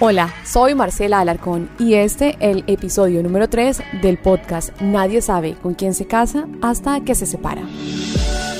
Hola, soy Marcela Alarcón y este el episodio número 3 del podcast Nadie sabe con quién se casa hasta que se separa.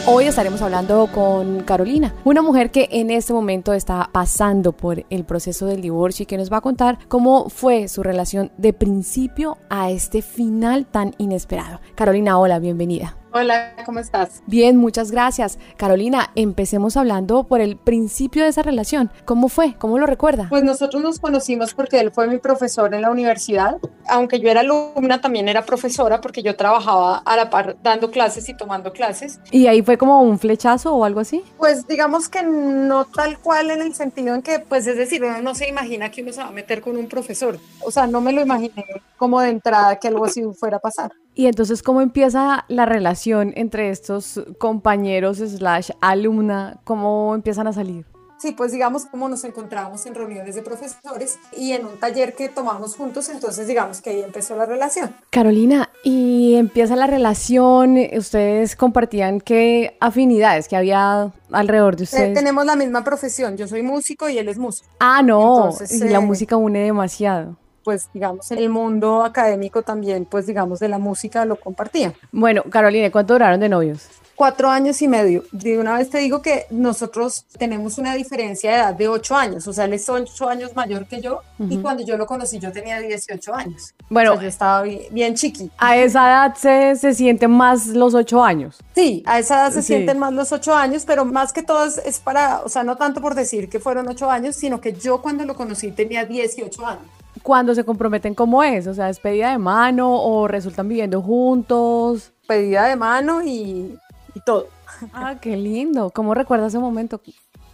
Hoy estaremos hablando con Carolina, una mujer que en este momento está pasando por el proceso del divorcio y que nos va a contar cómo fue su relación de principio a este final tan inesperado. Carolina, hola, bienvenida. Hola, ¿cómo estás? Bien, muchas gracias. Carolina, empecemos hablando por el principio de esa relación. ¿Cómo fue? ¿Cómo lo recuerda? Pues nosotros nos conocimos porque él fue mi profesor en la universidad. Aunque yo era alumna, también era profesora porque yo trabajaba a la par dando clases y tomando clases. ¿Y ahí fue como un flechazo o algo así? Pues digamos que no tal cual en el sentido en que, pues es decir, uno no se imagina que uno se va a meter con un profesor. O sea, no me lo imaginé como de entrada que algo así fuera a pasar. Y entonces, ¿cómo empieza la relación entre estos compañeros slash alumna? ¿Cómo empiezan a salir? Sí, pues digamos como nos encontramos en reuniones de profesores y en un taller que tomamos juntos, entonces digamos que ahí empezó la relación. Carolina, y empieza la relación, ustedes compartían qué afinidades que había alrededor de Eh, ustedes. tenemos la misma profesión, yo soy músico y él es músico. Ah, no, Entonces, y la eh, música une demasiado. Pues digamos, en el mundo académico también, pues digamos, de la música lo compartía. Bueno, Carolina, ¿cuánto duraron de novios? Cuatro años y medio. De una vez te digo que nosotros tenemos una diferencia de edad de ocho años, o sea, él es ocho años mayor que yo y cuando yo lo conocí yo tenía 18 años. Bueno, O sea, yo estaba bien, bien chiqui. a esa edad se, se sienten más los ocho años. Sí, a esa edad se Sí. sienten más los ocho años, pero más que todo es, es para, o sea, no tanto por decir que fueron ocho años, sino que yo cuando lo conocí tenía 18 años. Cuando se comprometen, ¿cómo es? O sea, ¿despedida de mano o resultan viviendo juntos? Pedida de mano y, y todo. Ah, qué lindo. ¿Cómo recuerdas ese momento?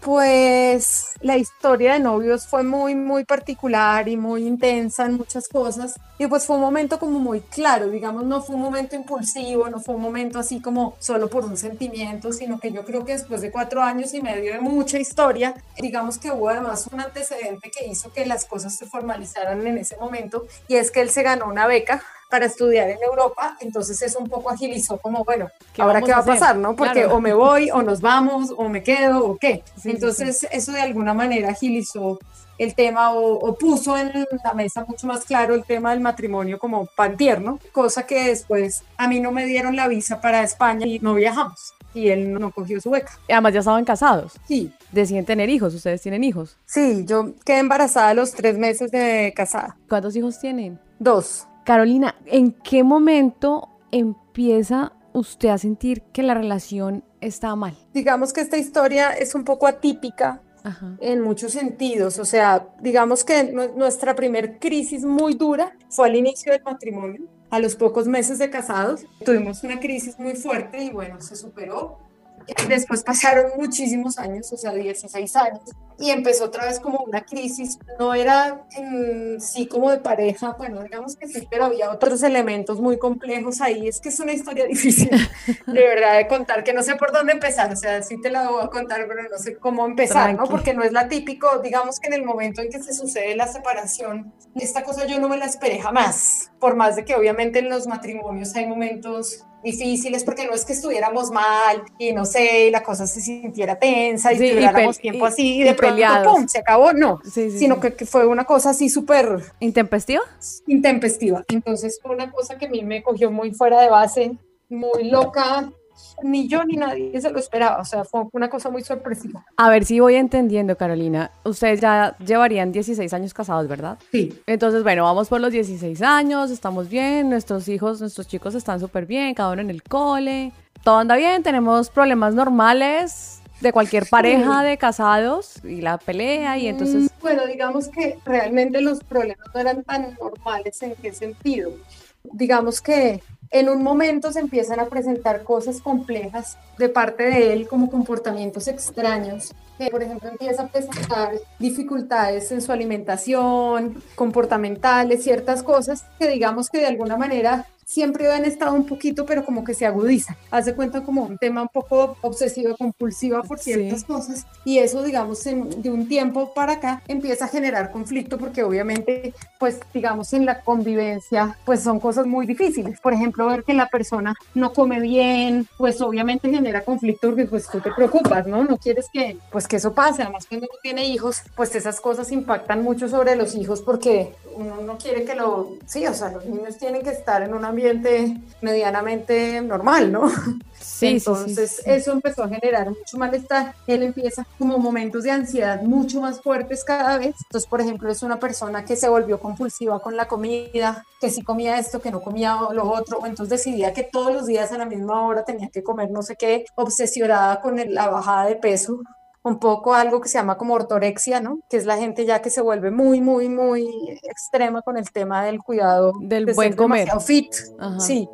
Pues la historia de novios fue muy, muy particular y muy intensa en muchas cosas. Y pues fue un momento como muy claro, digamos, no fue un momento impulsivo, no fue un momento así como solo por un sentimiento, sino que yo creo que después de cuatro años y medio de mucha historia, digamos que hubo además un antecedente que hizo que las cosas se formalizaran en ese momento y es que él se ganó una beca para estudiar en Europa, entonces eso un poco agilizó como, bueno, ¿Qué ahora qué va a hacer? pasar, ¿no? Porque Claro. o me voy o nos vamos o me quedo o qué. Sí, sí, Entonces eso de alguna manera agilizó el tema o, o puso en la mesa mucho más claro el tema del matrimonio como pan tierno, cosa que después a mí no me dieron la visa para España y no viajamos y él no cogió su beca. Además, ya estaban casados. Sí, Deciden tener hijos. ¿Ustedes tienen hijos? sí, yo quedé embarazada a los tres meses de casada. ¿Cuántos hijos tienen? Dos. Carolina, ¿en qué momento empieza usted a sentir que la relación está mal? Digamos que esta historia es un poco atípica Ajá. en muchos sentidos. O sea, digamos que nu- nuestra primer crisis muy dura fue al inicio del matrimonio. A los pocos meses de casados tuvimos una crisis muy fuerte y bueno, se superó. Después pasaron muchísimos años, o sea, 16 años, y empezó otra vez como una crisis. No era en sí como de pareja, bueno, digamos que sí, pero había otros elementos muy complejos ahí. Es que es una historia difícil, de verdad, de contar, que no sé por dónde empezar. O sea, sí te la voy a contar, pero no sé cómo empezar, ¿no? Tranqui. Porque no es la típico, digamos que en el momento en que se sucede la separación, esta cosa yo no me la esperé jamás. Por más de que obviamente en los matrimonios hay momentos difíciles porque no es que estuviéramos mal y no sé, y la cosa se sintiera tensa y Sí, duráramos tiempo y- así y y de pronto peleados. pum, se acabó, no, Sí, sí, sino. Que, que fue una cosa así súper ¿Intempestiva? intempestiva. Entonces fue una cosa que a mí me cogió muy fuera de base, muy loca, ni yo ni nadie se lo esperaba, o sea, fue una cosa muy sorpresiva. A ver si voy entendiendo, Carolina. Ustedes ya llevarían 16 años casados, ¿verdad? Sí. Entonces, bueno, vamos por los 16 años, estamos bien, nuestros hijos, nuestros chicos están súper bien, cada uno en el cole, todo anda bien, tenemos problemas normales de cualquier pareja de casados y la pelea y entonces... Mm, Bueno, digamos que realmente los problemas no eran tan normales en qué sentido. Digamos que en un momento se empiezan a presentar cosas complejas de parte de él, como comportamientos extraños, que por ejemplo empieza a presentar dificultades en su alimentación, comportamentales, ciertas cosas que digamos que de alguna manera siempre han estado un poquito, pero como que se agudiza. Hace cuenta como un tema un poco obsesivo, compulsiva por ciertas cosas. Y eso, digamos, en, de un tiempo para acá empieza a generar conflicto porque obviamente, pues, digamos, en la convivencia, pues son cosas muy difíciles. Por ejemplo, ver que la persona no come bien, pues obviamente genera conflicto porque pues tú te preocupas, ¿no? No quieres que, pues, que eso pase. Además, cuando uno tiene hijos, pues esas cosas impactan mucho sobre los hijos porque uno no quiere que lo, sí, o sea, los niños tienen que estar en un ambiente medianamente normal, ¿no? Sí, Entonces eso empezó a generar mucho malestar. Él empieza como momentos de ansiedad mucho más fuertes cada vez. Entonces, por ejemplo, es una persona que se volvió compulsiva con la comida, que si comía esto, que no comía lo otro, o entonces decidía que todos los días a la misma hora tenía que comer no sé qué, obsesionada con la bajada de peso un poco algo que se llama como ortorexia, ¿no? Que es la gente ya que se vuelve muy, muy, muy extrema con el tema del cuidado. Del buen comer. Fit, sí,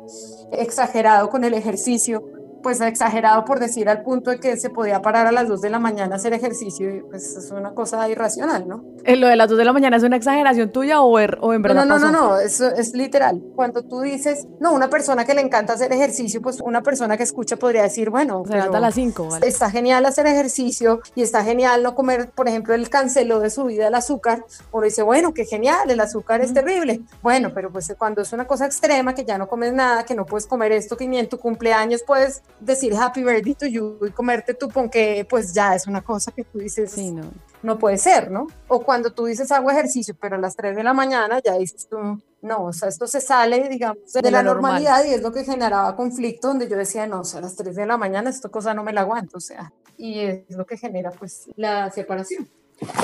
exagerado con el ejercicio pues exagerado por decir al punto de que se podía parar a las 2 de la mañana a hacer ejercicio y pues es una cosa irracional, ¿no? ¿En eh, ¿Lo de las 2 de la mañana es una exageración tuya o, er, o en verdad No, no, no, no, eso es literal. Cuando tú dices, no, una persona que le encanta hacer ejercicio, pues una persona que escucha podría decir, bueno, se levanta a las 5, ¿vale? Está genial hacer ejercicio y está genial no comer, por ejemplo, el canceló de su vida el azúcar, uno dice, bueno, qué genial, el azúcar es terrible. Bueno, pero pues cuando es una cosa extrema, que ya no comes nada, que no puedes comer esto, que ni en tu cumpleaños puedes decir happy birthday to you y comerte tu ponque, pues ya es una cosa que tú dices, sí, no. no puede ser, ¿no? O cuando tú dices hago ejercicio, pero a las 3 de la mañana ya dices tú, no, o sea, esto se sale, digamos, de, la, normalidad y es lo que generaba conflicto, donde yo decía, no, o sea, a las 3 de la mañana esta cosa no me la aguanto, o sea, y es lo que genera pues la separación.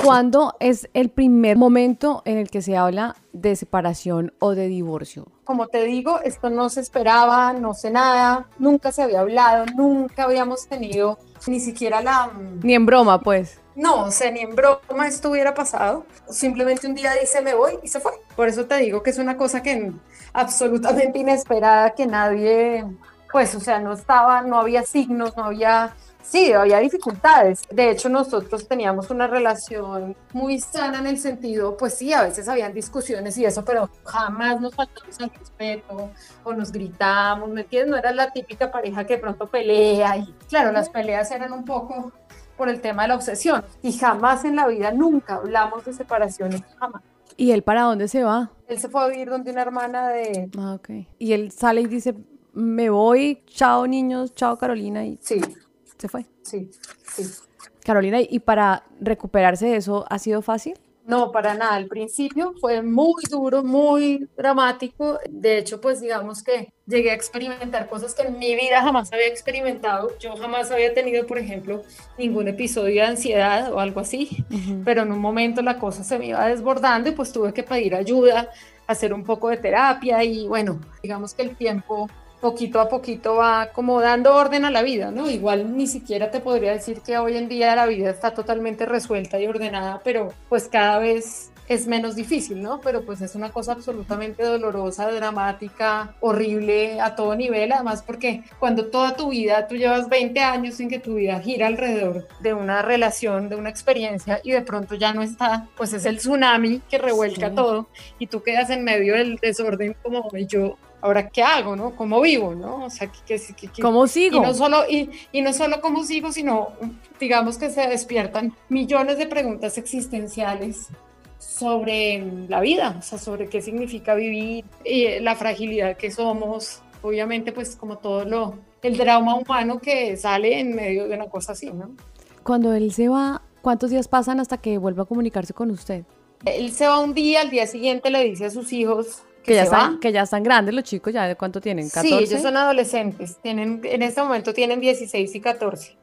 ¿Cuándo es el primer momento en el que se habla de separación o de divorcio? Como te digo, esto no se esperaba, no sé nada, nunca se había hablado, nunca habíamos tenido ni siquiera la... Mm, ni en broma, pues. No, o sea, ni en broma esto hubiera pasado. Simplemente un día dice me voy y se fue. Por eso te digo que es una cosa que absolutamente inesperada, que nadie, pues, o sea, no estaba, no había signos, no había Sí, había dificultades. De hecho, nosotros teníamos una relación muy sana en el sentido, pues sí, a veces habían discusiones y eso, pero jamás nos faltamos al respeto o nos gritamos, ¿me entiendes? No era la típica pareja que de pronto pelea y claro, las peleas eran un poco por el tema de la obsesión y jamás en la vida, nunca hablamos de separaciones, jamás. ¿Y él para dónde se va? Él se fue a vivir donde una hermana de... Ah, ok. Y él sale y dice, me voy, chao niños, chao Carolina. Y... Sí, se fue. Sí, sí. Carolina, ¿y para recuperarse de eso ha sido fácil? No, para nada. Al principio fue muy duro, muy dramático. De hecho, pues digamos que llegué a experimentar cosas que en mi vida jamás había experimentado. Yo jamás había tenido, por ejemplo, ningún episodio de ansiedad o algo así, pero en un momento la cosa se me iba desbordando y pues tuve que pedir ayuda, hacer un poco de terapia y bueno, digamos que el tiempo poquito a poquito va como dando orden a la vida, ¿no? Igual ni siquiera te podría decir que hoy en día la vida está totalmente resuelta y ordenada, pero pues cada vez es menos difícil, ¿no? Pero pues es una cosa absolutamente dolorosa, dramática, horrible a todo nivel, además porque cuando toda tu vida, tú llevas 20 años en que tu vida gira alrededor de una relación, de una experiencia y de pronto ya no está, pues es el tsunami que revuelca todo y tú quedas en medio del desorden como yo ahora qué hago, ¿no? ¿Cómo vivo, ¿no? O sea, ¿qué, cómo sigo? Y no, solo, y, y no solo cómo sigo, sino digamos que se despiertan millones de preguntas existenciales sobre la vida, o sea, sobre qué significa vivir, y la fragilidad que somos, obviamente pues como todo lo, el drama humano que sale en medio de una cosa así, ¿no? Cuando él se va, ¿cuántos días pasan hasta que vuelva a comunicarse con usted? Él se va un día, al día siguiente le dice a sus hijos, que, ya están, que ya están grandes los chicos, ¿ya de cuánto tienen? ¿14? Sí, ellos son adolescentes, tienen, en este momento tienen 16 y 14.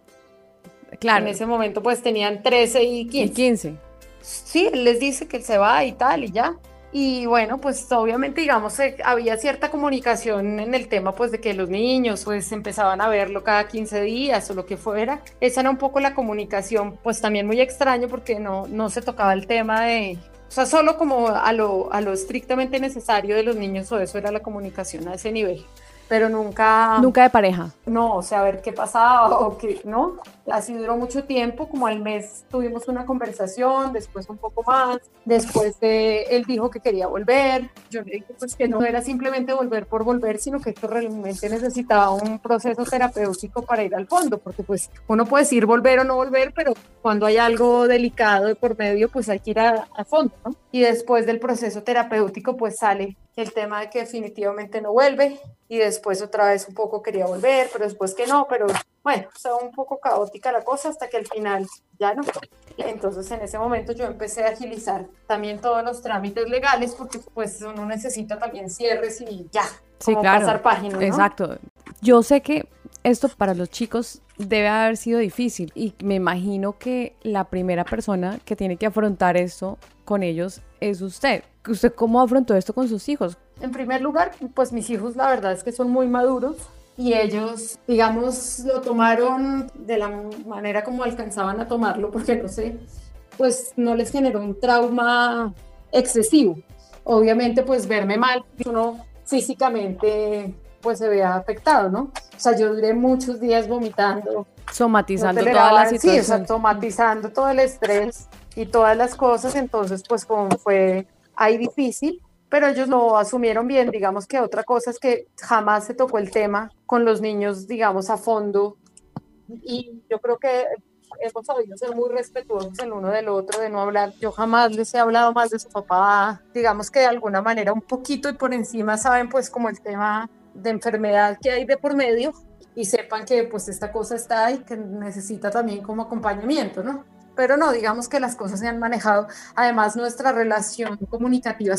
Claro. En ese momento pues tenían 13 y 15. Y 15. Sí, él les dice que él se va y tal y ya. Y bueno, pues obviamente, digamos, eh, había cierta comunicación en el tema, pues de que los niños pues empezaban a verlo cada 15 días o lo que fuera. Esa era un poco la comunicación, pues también muy extraño porque no, no se tocaba el tema de, o sea, solo como a lo, a lo estrictamente necesario de los niños o eso era la comunicación a ese nivel. pero nunca... Nunca de pareja. No, o sea, a ver qué pasaba o qué, ¿no? Así duró mucho tiempo, como al mes tuvimos una conversación, después un poco más, después de, él dijo que quería volver, yo le dije pues que no era simplemente volver por volver, sino que esto realmente necesitaba un proceso terapéutico para ir al fondo, porque pues uno puede decir volver o no volver, pero cuando hay algo delicado de por medio, pues hay que ir a, a fondo, ¿no? Y después del proceso terapéutico, pues sale el tema de que definitivamente no vuelve y después otra vez un poco quería volver, pero después que no, pero bueno, estaba un poco caótica la cosa hasta que al final ya no. Entonces en ese momento yo empecé a agilizar también todos los trámites legales porque pues uno necesita también cierres y ya. Sí, claro. Pasar páginas. ¿no? Exacto. Yo sé que esto para los chicos debe haber sido difícil y me imagino que la primera persona que tiene que afrontar esto con ellos es usted. ¿Usted cómo afrontó esto con sus hijos? En primer lugar, pues mis hijos la verdad es que son muy maduros y ellos, digamos, lo tomaron de la manera como alcanzaban a tomarlo, porque no sé, pues no les generó un trauma excesivo. Obviamente, pues verme mal, uno físicamente pues se vea afectado, ¿no? O sea, yo duré muchos días vomitando. Somatizando no toda la situación. Sí, o sea, somatizando todo el estrés y todas las cosas, entonces pues como fue ahí difícil, pero ellos lo asumieron bien, digamos que otra cosa es que jamás se tocó el tema con los niños, digamos, a fondo, y yo creo que hemos sabido ser muy respetuosos el uno del otro, de no hablar, yo jamás les he hablado más de su papá, digamos que de alguna manera un poquito y por encima saben pues como el tema de enfermedad que hay de por medio y sepan que pues esta cosa está ahí, que necesita también como acompañamiento, ¿no? Pero no, digamos que las cosas se han manejado. Además, nuestra relación comunicativa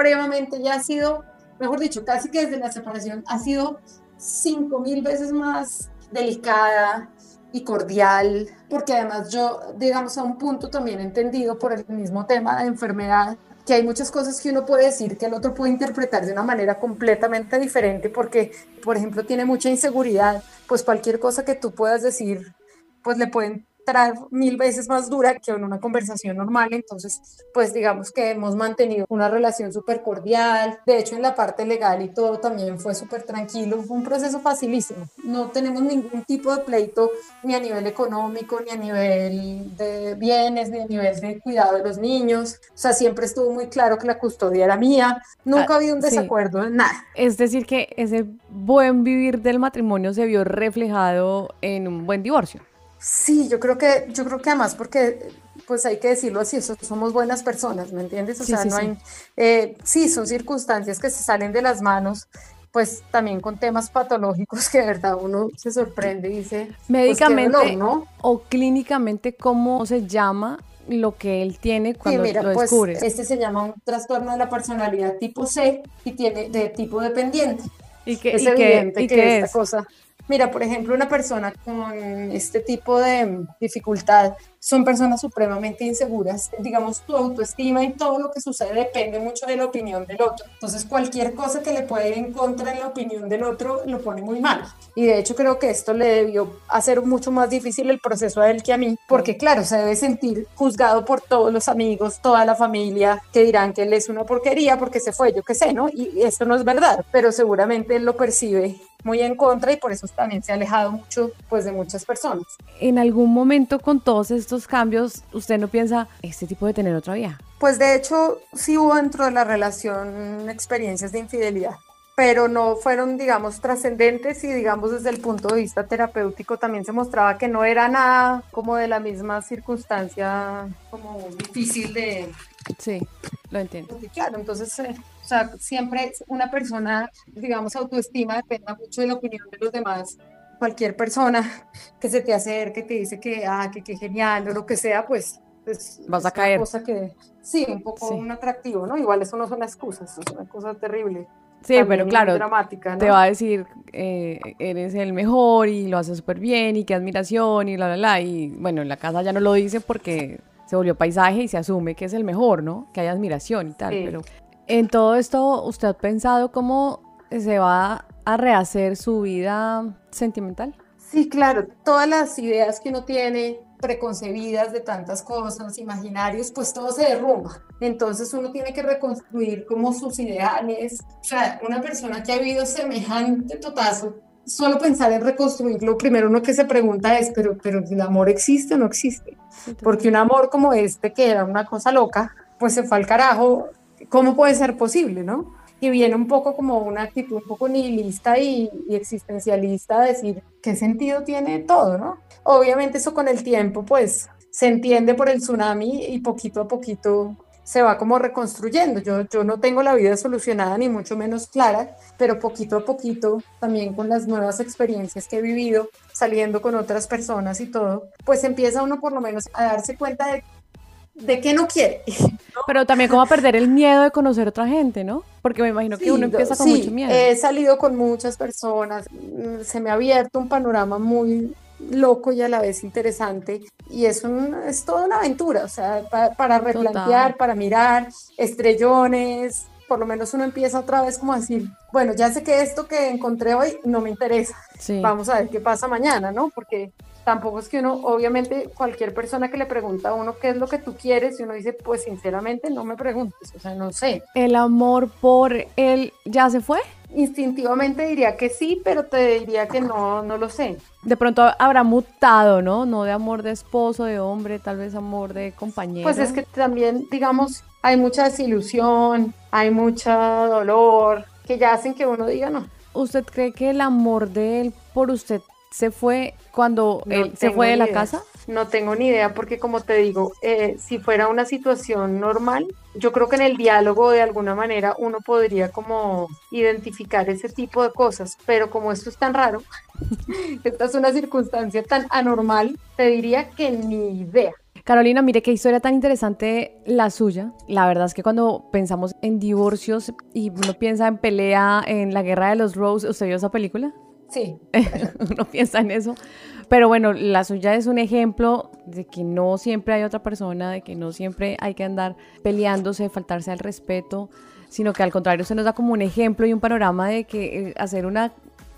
supremamente ya ha sido, mejor dicho, casi que desde la separación ha sido cinco mil veces más delicada y cordial, porque además yo, digamos, a un punto también entendido por el mismo tema de enfermedad, que hay muchas cosas que uno puede decir que el otro puede interpretar de una manera completamente diferente porque, por ejemplo, tiene mucha inseguridad, pues cualquier cosa que tú puedas decir, pues le pueden mil veces más dura que en una conversación normal. Entonces, pues digamos que hemos mantenido una relación súper cordial. De hecho, en la parte legal y todo también fue súper tranquilo. Fue un proceso facilísimo. No tenemos ningún tipo de pleito ni a nivel económico, ni a nivel de bienes, ni a nivel de cuidado de los niños. O sea, siempre estuvo muy claro que la custodia era mía. Nunca ha habido un desacuerdo en nada. Es decir, que ese buen vivir del matrimonio se vio reflejado en un buen divorcio. Sí, yo creo que, yo creo que además porque, pues hay que decirlo así, somos buenas personas, ¿me entiendes? O sea, no hay, eh, sí, son circunstancias que se salen de las manos, pues también con temas patológicos que de verdad uno se sorprende y dice, pues, médicamente ¿no? o clínicamente, ¿cómo se llama lo que él tiene cuando sí, mira, lo pues, Este se llama un trastorno de la personalidad tipo C y tiene de tipo dependiente. ¿Y qué, es evidente que esta cosa Mira, por ejemplo, una persona con este tipo de dificultad son personas supremamente inseguras. Digamos, tu autoestima y todo lo que sucede depende mucho de la opinión del otro. Entonces, cualquier cosa que le puede ir en contra de la opinión del otro lo pone muy mal. Y de hecho, creo que esto le debió hacer mucho más difícil el proceso a él que a mí, porque claro, se debe sentir juzgado por todos los amigos, toda la familia, que dirán que él es una porquería porque se fue, yo qué sé, ¿no? Y esto no es verdad, pero seguramente él lo percibe muy en contra y por eso también se ha alejado mucho pues de muchas personas. En algún momento con todos estos cambios, ¿usted no piensa, este tipo de tener otra vieja? Pues de hecho sí hubo dentro de la relación experiencias de infidelidad pero no fueron, digamos, trascendentes y, digamos, desde el punto de vista terapéutico también se mostraba que no era nada como de la misma circunstancia como difícil de... Sí, lo entiendo. Claro, entonces eh, sea, siempre una persona, digamos, autoestima depende mucho de la opinión de los demás. Cualquier persona que se te acerque, te dice que, ah, que, genial o lo que sea, pues, pues vas a caer. cosa que, sí, un poco un atractivo, ¿no? Igual eso no son excusas, es una cosa terrible. Sí, pero claro, dramática, te va a decir, eh, eres el mejor y lo haces súper bien y qué admiración y la, la, la. Y bueno, en la casa ya no lo dice porque se volvió paisaje y se asume que es el mejor, ¿no? Que hay admiración y tal, pero en todo esto, ¿usted ha pensado cómo se va a rehacer su vida sentimental? Sí, claro, todas las ideas que uno tiene preconcebidas de tantas cosas, imaginarios, pues todo se derrumba. Entonces uno tiene que reconstruir como sus ideales. O sea, una persona que ha vivido semejante totazo, solo pensar en reconstruirlo, primero uno que se pregunta es, pero, pero ¿el amor existe o no existe? Porque un amor como este, que era una cosa loca, pues se fue al carajo, ¿cómo puede ser posible, no? y viene un poco como una actitud un poco nihilista y, existencialista, decir qué sentido tiene todo, ¿no? Obviamente eso con el tiempo pues se entiende por el tsunami y poquito a poquito se va como reconstruyendo. Yo, yo no tengo la vida solucionada ni mucho menos clara, pero poquito a poquito, también con las nuevas experiencias que he vivido, saliendo con otras personas y todo, pues empieza uno por lo menos a darse cuenta de de qué no quiere. Pero también como a perder el miedo de conocer otra gente, ¿no? Porque me imagino que uno empieza con mucho miedo. He salido con muchas personas, mm, se me ha abierto un panorama muy loco y a la vez interesante y es, un, es toda una aventura, o sea, para replantear, para mirar, estrellones, por lo menos uno empieza otra vez como a decir, bueno, ya sé que esto que encontré hoy no me interesa, vamos a ver qué pasa mañana, ¿no? Porque tampoco es que uno, obviamente, cualquier persona que le pregunta a uno qué es lo que tú quieres, y uno dice, pues sinceramente no me preguntes, o sea, no sé. ¿El amor por él ya se fue? Instintivamente diría que sí, pero te diría que no, no lo sé. De pronto habrá mutado, ¿no? No de amor de esposo, de hombre, tal vez amor de compañero. Pues es que también, digamos, hay mucha desilusión, hay mucho dolor, que ya hacen que uno diga no. ¿Usted cree que el amor de él por usted se fue cuando él se fue de la casa? No tengo ni idea porque como te digo, eh, si fuera una situación normal, yo creo que en el diálogo de alguna manera uno podría como identificar ese tipo de cosas, pero como esto es tan raro, esta es una circunstancia tan anormal, te diría que ni idea. Carolina, mire qué historia tan interesante la suya. La verdad es que cuando pensamos en divorcios y uno piensa en pelea en la guerra de los Rose, ¿usted vio esa película? Sí. Uno piensa en eso. Pero bueno, la suya es un ejemplo de que no siempre hay otra persona, de que no siempre hay que andar peleándose, faltarse al respeto, sino que al contrario se nos da como un ejemplo y un panorama de que hacer una,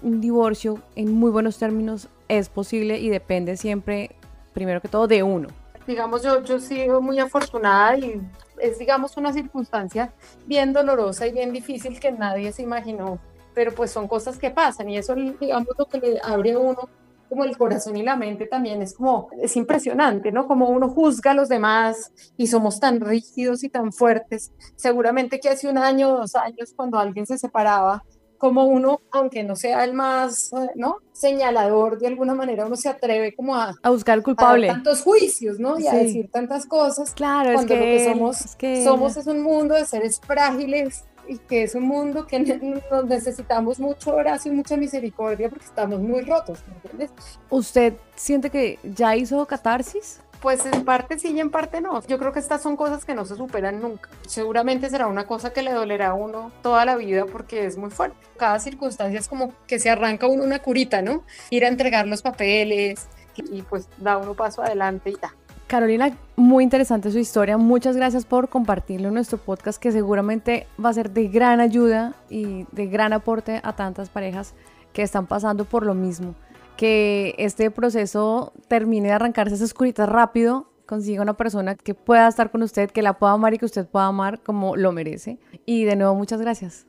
un divorcio en muy buenos términos es posible y depende siempre, primero que todo, de uno. Digamos, yo, yo sigo muy afortunada y es, digamos, una circunstancia bien dolorosa y bien difícil que nadie se imaginó pero pues son cosas que pasan y eso, digamos, lo que le abre a uno como el corazón y la mente también es como, es impresionante, ¿no? Como uno juzga a los demás y somos tan rígidos y tan fuertes. Seguramente que hace un año dos años, cuando alguien se separaba, como uno, aunque no sea el más, ¿no? Señalador, de alguna manera uno se atreve como a... A buscar el culpable. A tantos juicios, ¿no? Y a decir tantas cosas. Claro, es que, lo que somos, es que... somos es un mundo de seres frágiles, y que es un mundo que nos necesitamos mucho abrazo y mucha misericordia porque estamos muy rotos, ¿me entiendes? ¿Usted siente que ya hizo catarsis? Pues en parte sí y en parte no. Yo creo que estas son cosas que no se superan nunca. Seguramente será una cosa que le dolerá a uno toda la vida porque es muy fuerte. Cada circunstancia es como que se arranca uno una curita, ¿no? Ir a entregar los papeles y pues da uno paso adelante y ya. Carolina, muy interesante su historia. Muchas gracias por compartirlo en nuestro podcast que seguramente va a ser de gran ayuda y de gran aporte a tantas parejas que están pasando por lo mismo. Que este proceso termine de arrancarse esas curitas rápido, consiga una persona que pueda estar con usted, que la pueda amar y que usted pueda amar como lo merece. Y de nuevo, muchas gracias.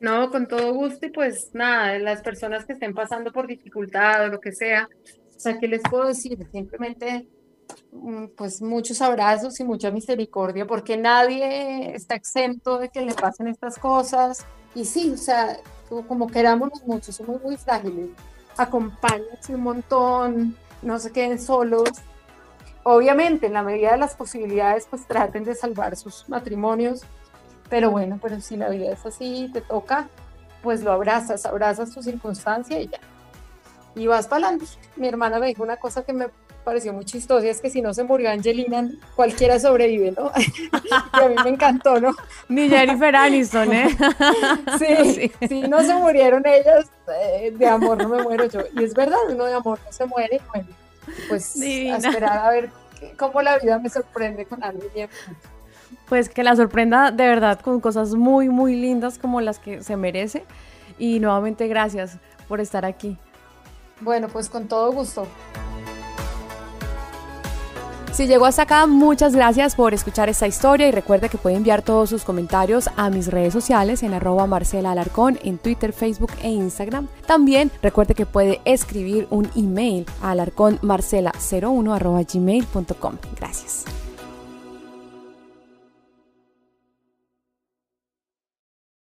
No, con todo gusto y pues nada, las personas que estén pasando por dificultad o lo que sea, o sea, ¿qué les puedo decir? Simplemente pues muchos abrazos y mucha misericordia, porque nadie está exento de que le pasen estas cosas. Y sí, o sea, como queramos mucho, somos muy frágiles. Acompáñense un montón, no se queden solos. Obviamente, en la medida de las posibilidades, pues traten de salvar sus matrimonios. Pero bueno, pero si la vida es así, te toca, pues lo abrazas, abrazas tu circunstancia y ya. Y vas para adelante. Mi hermana me dijo una cosa que me pareció muy chistoso, es que si no se murió Angelina, cualquiera sobrevive, ¿no? y a mí me encantó, ¿no? Ni Jennifer Aniston, ¿eh? sí, si no se murieron ellas, eh, de amor no me muero yo. Y es verdad, uno de amor no se muere, bueno, pues a esperar a ver cómo la vida me sorprende con algo bien. Pues que la sorprenda de verdad con cosas muy, muy lindas como las que se merece. Y nuevamente gracias por estar aquí. Bueno, pues con todo gusto. Si llegó hasta acá, muchas gracias por escuchar esta historia y recuerde que puede enviar todos sus comentarios a mis redes sociales en arroba Marcela Alarcón en Twitter, Facebook e Instagram. También recuerde que puede escribir un email a alarcónmarcela01 arroba gmail.com. Gracias.